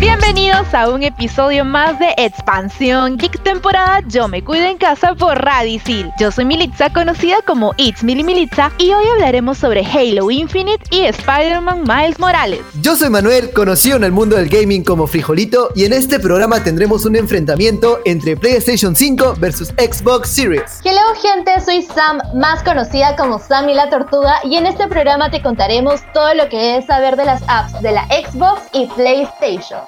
Bienvenidos a un episodio más de Expansión Geek temporada Yo me cuido en casa por Radisil. Yo soy Militza, conocida como It's Mili Militza, y hoy hablaremos sobre Halo Infinite y Spider-Man Miles Morales. Yo soy Manuel, conocido en el mundo del gaming como Frijolito, y en este programa tendremos un enfrentamiento entre PlayStation 5 versus Xbox Series. Hello gente, soy Sam, más conocida como Sammy la Tortuga, y en este programa te contaremos todo lo que debes saber de las apps de la Xbox y PlayStation.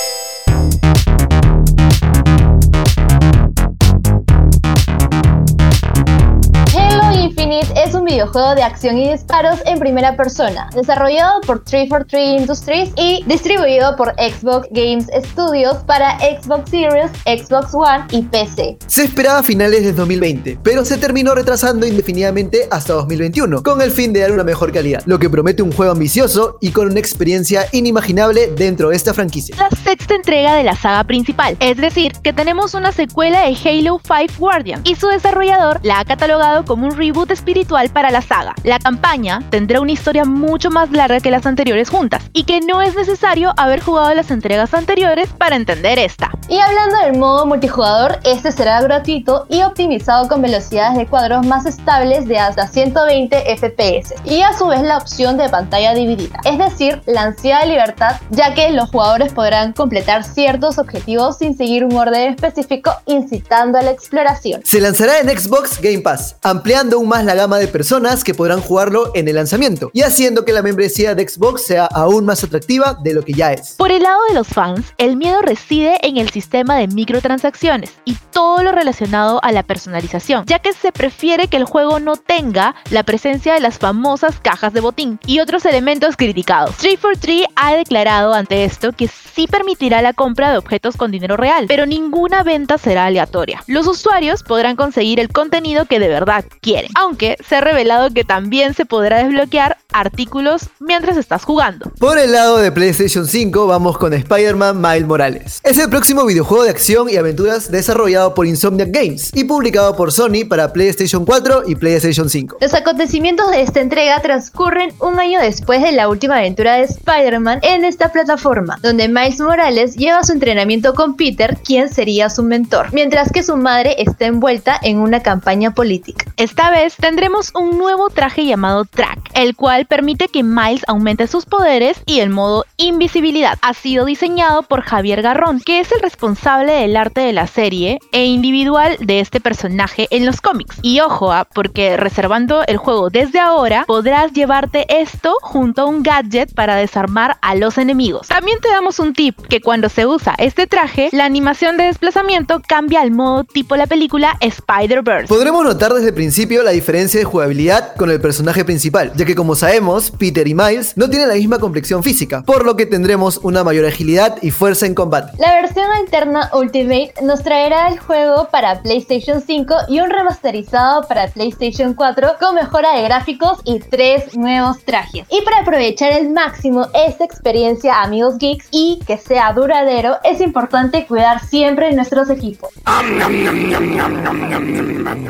Un videojuego de acción y disparos en primera persona, desarrollado por 343 Industries y distribuido por Xbox Games Studios para Xbox Series, Xbox One y PC. Se esperaba a finales de 2020, pero se terminó retrasando indefinidamente hasta 2021, con el fin de dar una mejor calidad, lo que promete un juego ambicioso y con una experiencia inimaginable dentro de esta franquicia. La sexta entrega de la saga principal, es decir, que tenemos una secuela de Halo 5 Guardian, y su desarrollador la ha catalogado como un reboot espiritual para la saga. La campaña tendrá una historia mucho más larga que las anteriores juntas, y que no es necesario haber jugado las entregas anteriores para entender esta. Y hablando del modo multijugador, este será gratuito y optimizado con velocidades de cuadros más estables de hasta 120 FPS y a su vez la opción de pantalla dividida, es decir, la ansiedad de libertad, ya que los jugadores podrán completar ciertos objetivos sin seguir un orden específico incitando a la exploración. Se lanzará en Xbox Game Pass, ampliando aún más la gama de personas que podrán jugarlo en el lanzamiento y haciendo que la membresía de Xbox sea aún más atractiva de lo que ya es. Por el lado de los fans, el miedo reside en el sistema de microtransacciones y todo lo relacionado a la personalización, ya que se prefiere que el juego no tenga la presencia de las famosas cajas de botín y otros elementos criticados. 343 ha declarado ante esto que sí permitirá la compra de objetos con dinero real, pero ninguna venta será aleatoria. Los usuarios podrán conseguir el contenido que de verdad quieren, aunque se revelado que también se podrá desbloquear artículos mientras estás jugando. Por el lado de PlayStation 5 vamos con Spider-Man Miles Morales. Es el próximo videojuego de acción y aventuras desarrollado por Insomniac Games y publicado por Sony para PlayStation 4 y PlayStation 5. Los acontecimientos de esta entrega transcurren un año después de la última aventura de Spider-Man en esta plataforma, donde Miles Morales lleva su entrenamiento con Peter, quien sería su mentor, mientras que su madre está envuelta en una campaña política. Esta vez tendremos un nuevo traje llamado Track, el cual permite que Miles aumente sus poderes y el modo invisibilidad. Ha sido diseñado por Javier Garrón, que es el responsable del arte de la serie e individual de este personaje en los cómics. Y ojo, ah, porque reservando el juego desde ahora, podrás llevarte esto junto a un gadget para desarmar a los enemigos. También te damos un tip, que cuando se usa este traje, la animación de desplazamiento cambia al modo tipo la película Spider-Verse. Podremos notar desde el principio la diferencia de jugabilidad con el personaje principal, ya que como sabemos, Peter y Miles no tienen la misma complexión física, por lo que tendremos una mayor agilidad y fuerza en combate. La versión alterna Ultimate nos traerá el juego para PlayStation 5 y un remasterizado para PlayStation 4 con mejora de gráficos y tres nuevos trajes. Y para aprovechar al máximo esta experiencia, amigos geeks, y que sea duradero, es importante cuidar siempre nuestros equipos.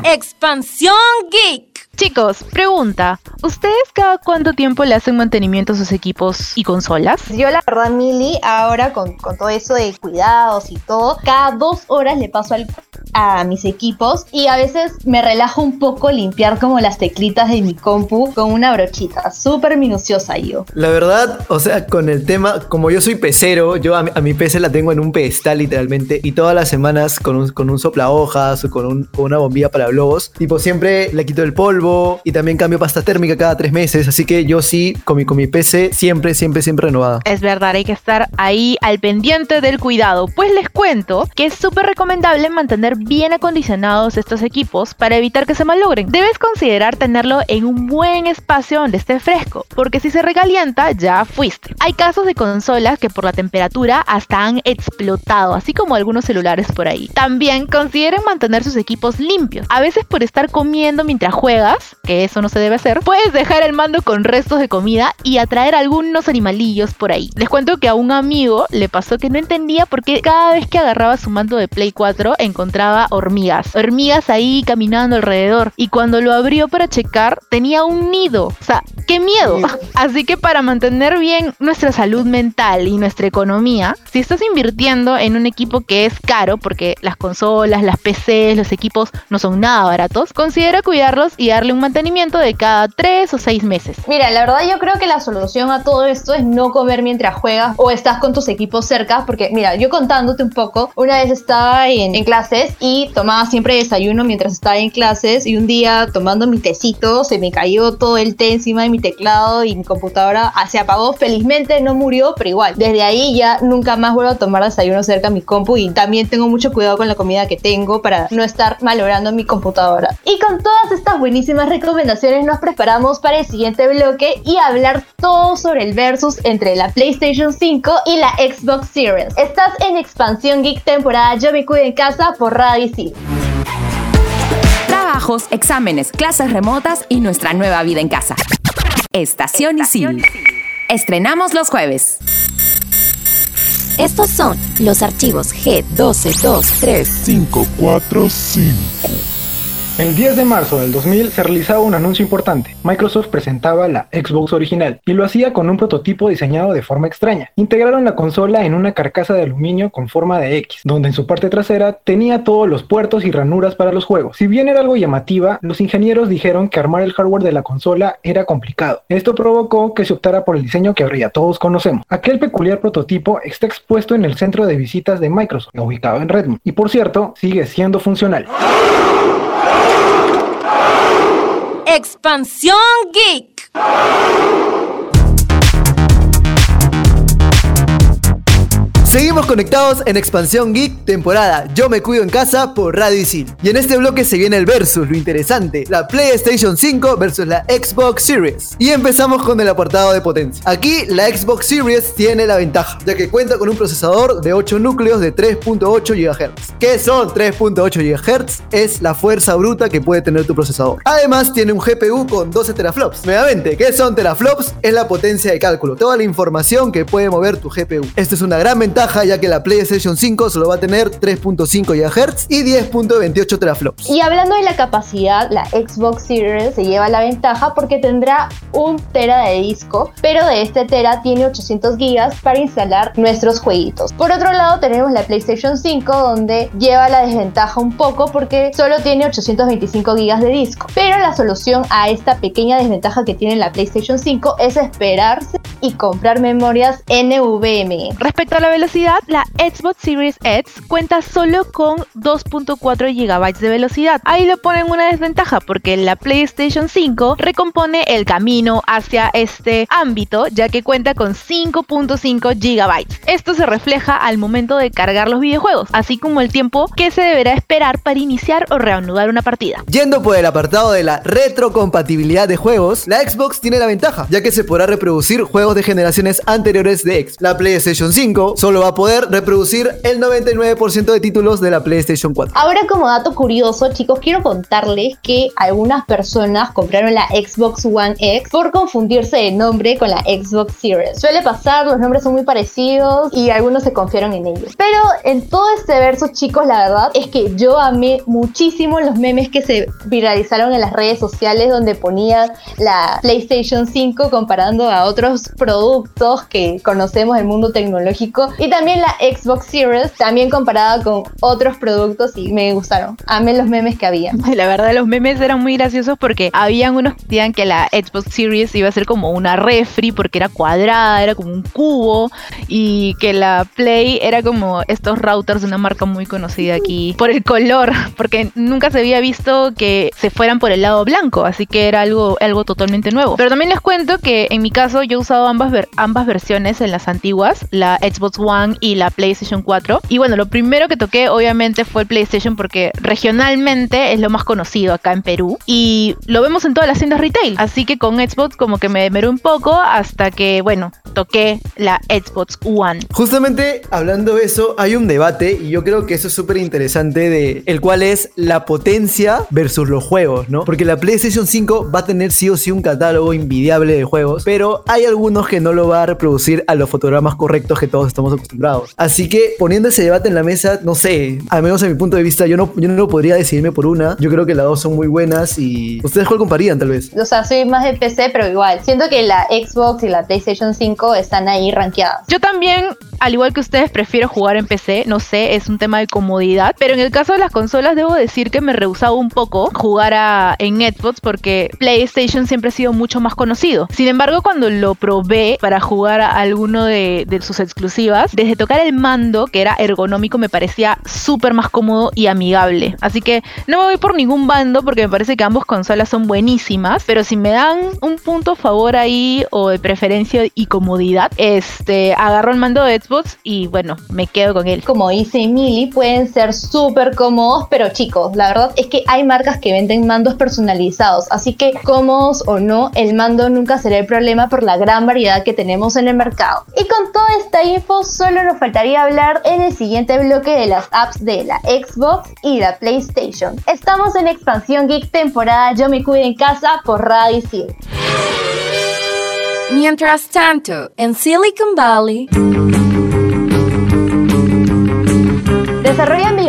Expansión Geek. Chicos, pregunta, ¿ustedes cada cuánto tiempo le hacen mantenimiento a sus equipos y consolas? Yo la verdad, Mili, ahora con, con todo eso de cuidados y todo, cada dos horas le paso al- a mis equipos y a veces me relajo un poco limpiar como las teclitas de mi compu con una brochita, súper minuciosa yo. La verdad, o sea, con el tema, como yo soy pecero, yo a mi, a mi PC la tengo en un pedestal literalmente y todas las semanas con un, con un sopla hojas o con, un- con una bombilla para globos, tipo siempre le quito el polvo polvo y también cambio pasta térmica cada tres meses. Así que yo sí, con mi, con mi PC, siempre, siempre, siempre renovada. Es verdad, hay que estar ahí al pendiente del cuidado. Pues les cuento que es súper recomendable mantener bien acondicionados estos equipos para evitar que se malogren. Debes considerar tenerlo en un buen espacio donde esté fresco, porque si se recalienta ya fuiste. Hay casos de consolas que por la temperatura hasta han explotado, así como algunos celulares por ahí. También consideren mantener sus equipos limpios. A veces por estar comiendo mientras juegas, que eso no se debe hacer, puedes dejar el mando con restos de comida y atraer algunos animalillos por ahí. Les cuento que a un amigo le pasó que no entendía por qué cada vez que agarraba su mando de Play 4 encontraba hormigas. Hormigas ahí caminando alrededor. Y cuando lo abrió para checar, tenía un nido. O sea, ¡qué miedo! Así que para mantener bien nuestra salud mental y nuestra economía, si estás invirtiendo en un equipo que es caro, porque las consolas, las PCs, los equipos no son nada baratos, considera cuidarlos y darle un mantenimiento de cada 3 o 6 meses. Mira, la verdad yo creo que la solución a todo esto es no comer mientras juegas o estás con tus equipos cerca, porque mira, yo contándote un poco, una vez estaba en, en clases y tomaba siempre desayuno mientras estaba en clases y un día tomando mi tecito se me cayó todo el té encima de mi teclado y mi computadora se apagó. Felizmente no murió, pero igual, desde ahí ya nunca más vuelvo a tomar desayuno cerca de mi compu y también tengo mucho cuidado con la comida que tengo para no estar malogrando mi computadora. Y con todas estas buenísimas recomendaciones nos preparamos para el siguiente bloque y hablar todo sobre el versus entre la PlayStation 5 y la Xbox Series. Estás en Expansión Geek temporada Yo me cuido en casa por Radio Isil. Trabajos, exámenes, clases remotas y nuestra nueva vida en casa. Estación Isil. Estrenamos los jueves. Estos son los archivos G1223. 545. El 10 de marzo del 2000 se realizaba un anuncio importante. Microsoft presentaba la Xbox original y lo hacía con un prototipo diseñado de forma extraña. Integraron la consola en una carcasa de aluminio con forma de X, donde en su parte trasera tenía todos los puertos y ranuras para los juegos. Si bien era algo llamativa, los ingenieros dijeron que armar el hardware de la consola era complicado. Esto provocó que se optara por el diseño que ya todos conocemos. Aquel peculiar prototipo está expuesto en el centro de visitas de Microsoft, ubicado en Redmond, y por cierto, sigue siendo funcional. Expansión Geek. Seguimos conectados en Expansión Geek, temporada Yo me cuido en casa por Radio Isil. Y en este bloque se viene el versus, lo interesante, la PlayStation 5 versus la Xbox Series. Y empezamos con el apartado de potencia. Aquí la Xbox Series tiene la ventaja, ya que cuenta con un procesador de 8 núcleos de 3.8 GHz. ¿Qué son 3.8 GHz? Es la fuerza bruta que puede tener tu procesador. Además tiene un GPU con 12 teraflops. Nuevamente, ¿qué son teraflops? Es la potencia de cálculo, toda la información que puede mover tu GPU. Esto es una gran ventaja ya que la PlayStation 5 solo va a tener 3.5 GHz y 10.28 teraflops. Y hablando de la capacidad, la Xbox Series se lleva la ventaja porque tendrá un tera de disco, pero de este tera tiene 800 gigas para instalar nuestros jueguitos. Por otro lado tenemos la PlayStation 5 donde lleva la desventaja un poco porque solo tiene 825 gigas de disco. Pero la solución a esta pequeña desventaja que tiene la PlayStation 5 es esperarse y comprar memorias NVMe. Respecto a la velocidad, la Xbox Series X cuenta solo con 2.4 GB de velocidad. Ahí lo ponen una desventaja porque la PlayStation 5 recompone el camino hacia este ámbito ya que cuenta con 5.5 GB. Esto se refleja al momento de cargar los videojuegos, así como el tiempo que se deberá esperar para iniciar o reanudar una partida. Yendo por el apartado de la retrocompatibilidad de juegos, la Xbox tiene la ventaja, ya que se podrá reproducir juegos de generaciones anteriores de X. La PlayStation 5 solo va a poder reproducir el 99% de títulos de la PlayStation 4. Ahora como dato curioso, chicos, quiero contarles que algunas personas compraron la Xbox One X por confundirse de nombre con la Xbox Series. Suele pasar, los nombres son muy parecidos y algunos se confiaron en ellos. Pero en todo este verso, chicos, la verdad es que yo amé muchísimo los memes que se viralizaron en las redes sociales donde ponían la PlayStation 5 comparando a otros productos que conocemos del mundo tecnológico y también la Xbox Series, también comparada con otros productos y me gustaron. Amé los memes que había. La verdad, los memes eran muy graciosos porque habían unos que decían que la Xbox Series iba a ser como una refri porque era cuadrada, era como un cubo y que la Play era como estos routers de una marca muy conocida aquí por el color, porque nunca se había visto que se fueran por el lado blanco, así que era algo, algo totalmente nuevo. Pero también les cuento que en mi caso yo he ambas, ambas versiones en las antiguas, la Xbox One y la PlayStation 4. Y bueno, lo primero que toqué obviamente fue el PlayStation porque regionalmente es lo más conocido acá en Perú y lo vemos en todas las tiendas retail. Así que con Xbox como que me demeró un poco hasta que, bueno, toqué la Xbox One. Justamente hablando de eso, hay un debate y yo creo que eso es súper interesante de el cual es la potencia versus los juegos, ¿no? Porque la PlayStation 5 va a tener sí o sí un catálogo invidiable de juegos, pero hay algunos que no lo va a reproducir a los fotogramas correctos que todos estamos acostumbrados. Así que poniendo ese debate en la mesa, no sé, al menos a mi punto de vista, yo no, yo no podría decidirme por una. Yo creo que las dos son muy buenas y ustedes cuál comparían tal vez. O sea, soy más de PC, pero igual, siento que la Xbox y la PlayStation 5 están ahí rankeadas. Yo también, al igual que ustedes, prefiero jugar en PC, no sé, es un tema de comodidad, pero en el caso de las consolas debo decir que me rehusaba un poco jugar en Xbox porque PlayStation siempre ha sido mucho más conocido. Sin embargo, cuando lo probé para jugar a alguno de, sus exclusivas, desde tocar el mando, que era ergonómico, me parecía súper más cómodo y amigable. Así que no me voy por ningún bando porque me parece que ambas consolas son buenísimas, pero si me dan un punto favor ahí o de preferencia y comodidad, este, agarro el mando de Xbox y bueno, me quedo con él. Como dice Emily, pueden ser súper cómodos, pero chicos, la verdad es que hay marcas que venden mandos personalizados, así que cómodos o no, el mando nunca será el problema por la gran variedad que tenemos en el mercado. Y con toda esta info, solo nos faltaría hablar en el siguiente bloque de las apps de la Xbox y la PlayStation. Estamos en Expansión Geek temporada Yo me cuido en casa por Radio Isil. Mientras tanto, en Silicon Valley...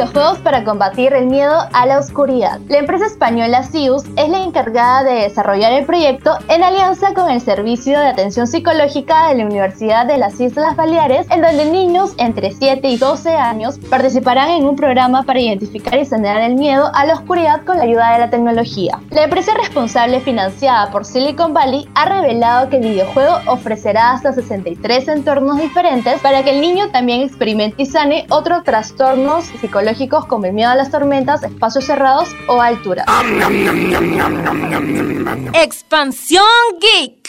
videojuegos para combatir el miedo a la oscuridad. La empresa española Sius es la encargada de desarrollar el proyecto en alianza con el Servicio de Atención Psicológica de la Universidad de las Islas Baleares, en donde niños entre 7 y 12 años participarán en un programa para identificar y sanar el miedo a la oscuridad con la ayuda de la tecnología. La empresa responsable financiada por Silicon Valley ha revelado que el videojuego ofrecerá hasta 63 entornos diferentes para que el niño también experimente y sane otro trastorno psicológicos como el miedo a las tormentas, espacios cerrados o altura. Expansión Geek.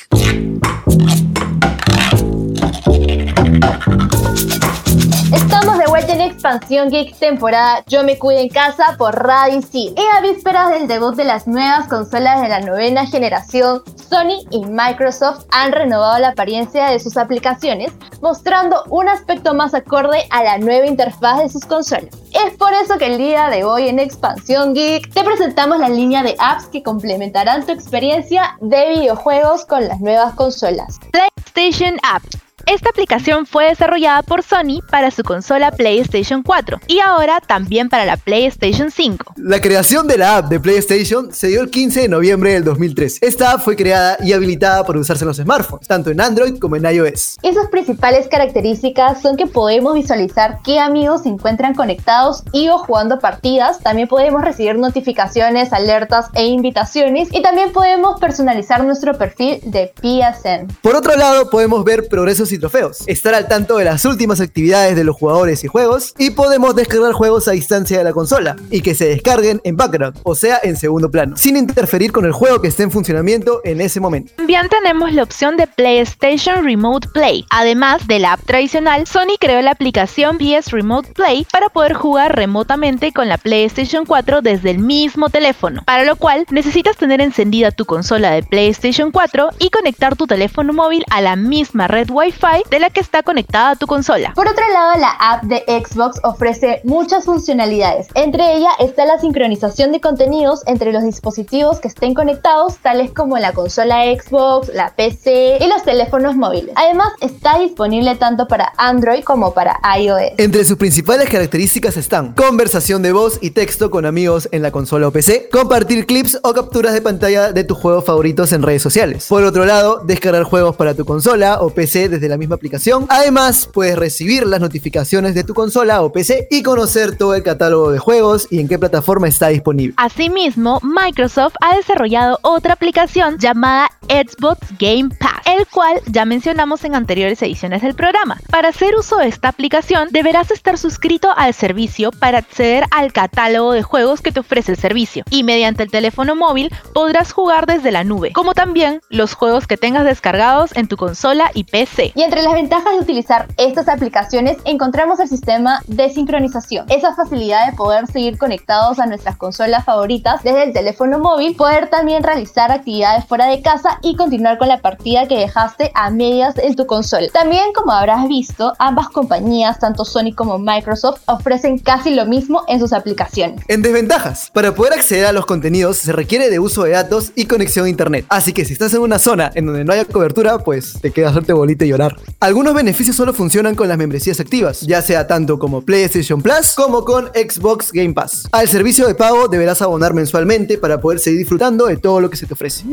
Estamos de vuelta en Expansión Geek temporada Yo me cuido en casa por Radio. Y a vísperas del debut de las nuevas consolas de la novena generación, Sony y Microsoft han renovado la apariencia de sus aplicaciones, mostrando un aspecto más acorde a la nueva interfaz de sus consolas. Es por eso que el día de hoy en Expansión Geek te presentamos la línea de apps que complementarán tu experiencia de videojuegos con las nuevas consolas. PlayStation App esta aplicación fue desarrollada por Sony para su consola PlayStation 4 y ahora también para la PlayStation 5. La creación de la app de PlayStation se dio el 15 de noviembre del 2003. Esta app fue creada y habilitada para usarse en los smartphones, tanto en Android como en iOS. Y sus principales características son que podemos visualizar qué amigos se encuentran conectados y o jugando partidas. También podemos recibir notificaciones, alertas e invitaciones. Y también podemos personalizar nuestro perfil de PSN. Por otro lado, podemos ver progresos trofeos, estar al tanto de las últimas actividades de los jugadores y juegos, y podemos descargar juegos a distancia de la consola y que se descarguen en background, o sea, en segundo plano, sin interferir con el juego que esté en funcionamiento en ese momento. También tenemos la opción de PlayStation Remote Play. Además de la app tradicional, Sony creó la aplicación PS Remote Play para poder jugar remotamente con la PlayStation 4 desde el mismo teléfono, para lo cual necesitas tener encendida tu consola de PlayStation 4 y conectar tu teléfono móvil a la misma red Wi-Fi Wi-Fi de la que está conectada a tu consola. Por otro lado, la app de Xbox ofrece muchas funcionalidades. Entre ellas está la sincronización de contenidos entre los dispositivos que estén conectados, tales como la consola Xbox, la PC y los teléfonos móviles. Además, está disponible tanto para Android como para iOS. Entre sus principales características están conversación de voz y texto con amigos en la consola o PC, compartir clips o capturas de pantalla de tus juegos favoritos en redes sociales. Por otro lado, descargar juegos para tu consola o PC desde la misma aplicación. Además, puedes recibir las notificaciones de tu consola o PC y conocer todo el catálogo de juegos y en qué plataforma está disponible. Asimismo, Microsoft ha desarrollado otra aplicación llamada Xbox Game Pass, el cual ya mencionamos en anteriores ediciones del programa. Para hacer uso de esta aplicación, deberás estar suscrito al servicio para acceder al catálogo de juegos que te ofrece el servicio y mediante el teléfono móvil podrás jugar desde la nube, como también los juegos que tengas descargados en tu consola y PC. Y entre las ventajas de utilizar estas aplicaciones encontramos el sistema de sincronización, esa facilidad de poder seguir conectados a nuestras consolas favoritas desde el teléfono móvil, poder también realizar actividades fuera de casa y continuar con la partida que dejaste a medias en tu consola. También, como habrás visto, ambas compañías, tanto Sony como Microsoft, ofrecen casi lo mismo en sus aplicaciones. En desventajas, para poder acceder a los contenidos se requiere de uso de datos y conexión a internet. Así que si estás en una zona en donde no haya cobertura, pues te queda hacerte bolita y llorar. Algunos beneficios solo funcionan con las membresías activas, ya sea tanto como PlayStation Plus como con Xbox Game Pass. Al servicio de pago deberás abonar mensualmente para poder seguir disfrutando de todo lo que se te ofrece.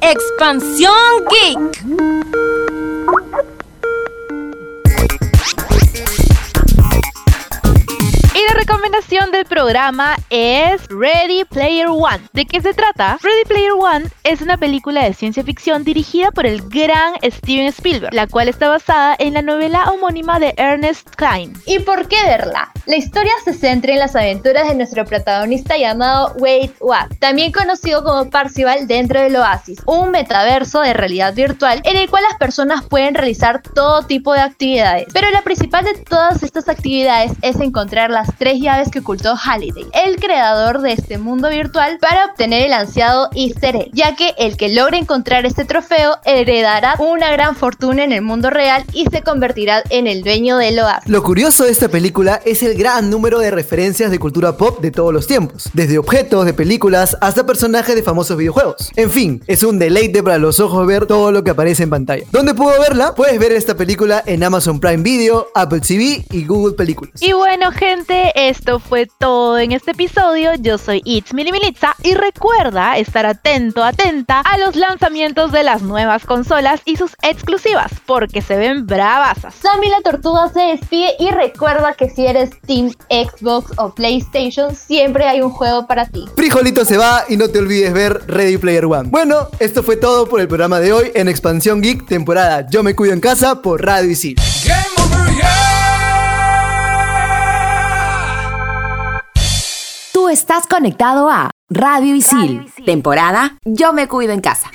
Expansión Geek. Recomendación del programa es Ready Player One. ¿De qué se trata? Ready Player One es una película de ciencia ficción dirigida por el gran Steven Spielberg, la cual está basada en la novela homónima de Ernest Klein. ¿Y por qué verla? La historia se centra en las aventuras de nuestro protagonista llamado Wade Watt, también conocido como Parcival dentro del Oasis, un metaverso de realidad virtual en el cual las personas pueden realizar todo tipo de actividades. Pero la principal de todas estas actividades es encontrar las tres llaves que ocultó Halliday, el creador de este mundo virtual, para obtener el ansiado Easter egg, ya que el que logre encontrar este trofeo heredará una gran fortuna en el mundo real y se convertirá en el dueño del Oasis. Lo curioso de esta película es el gran número de referencias de cultura pop de todos los tiempos, desde objetos de películas hasta personajes de famosos videojuegos. En fin, es un deleite para los ojos ver todo lo que aparece en pantalla. ¿Dónde puedo verla? Puedes ver esta película en Amazon Prime Video, Apple TV y Google Películas. Y bueno, gente, esto fue todo en este episodio. Yo soy It's Milimilitza y recuerda estar atento, atenta a los lanzamientos de las nuevas consolas y sus exclusivas, porque se ven bravasas. Sammy la Tortuga se despide y recuerda que si eres Team Xbox o PlayStation, siempre hay un juego para ti. Frijolito se va y no te olvides ver Ready Player One. Bueno, esto fue todo por el programa de hoy en Expansión Geek, temporada Yo me cuido en casa por Radio Isil. Tú estás conectado a Radio Isil, temporada Yo me cuido en casa.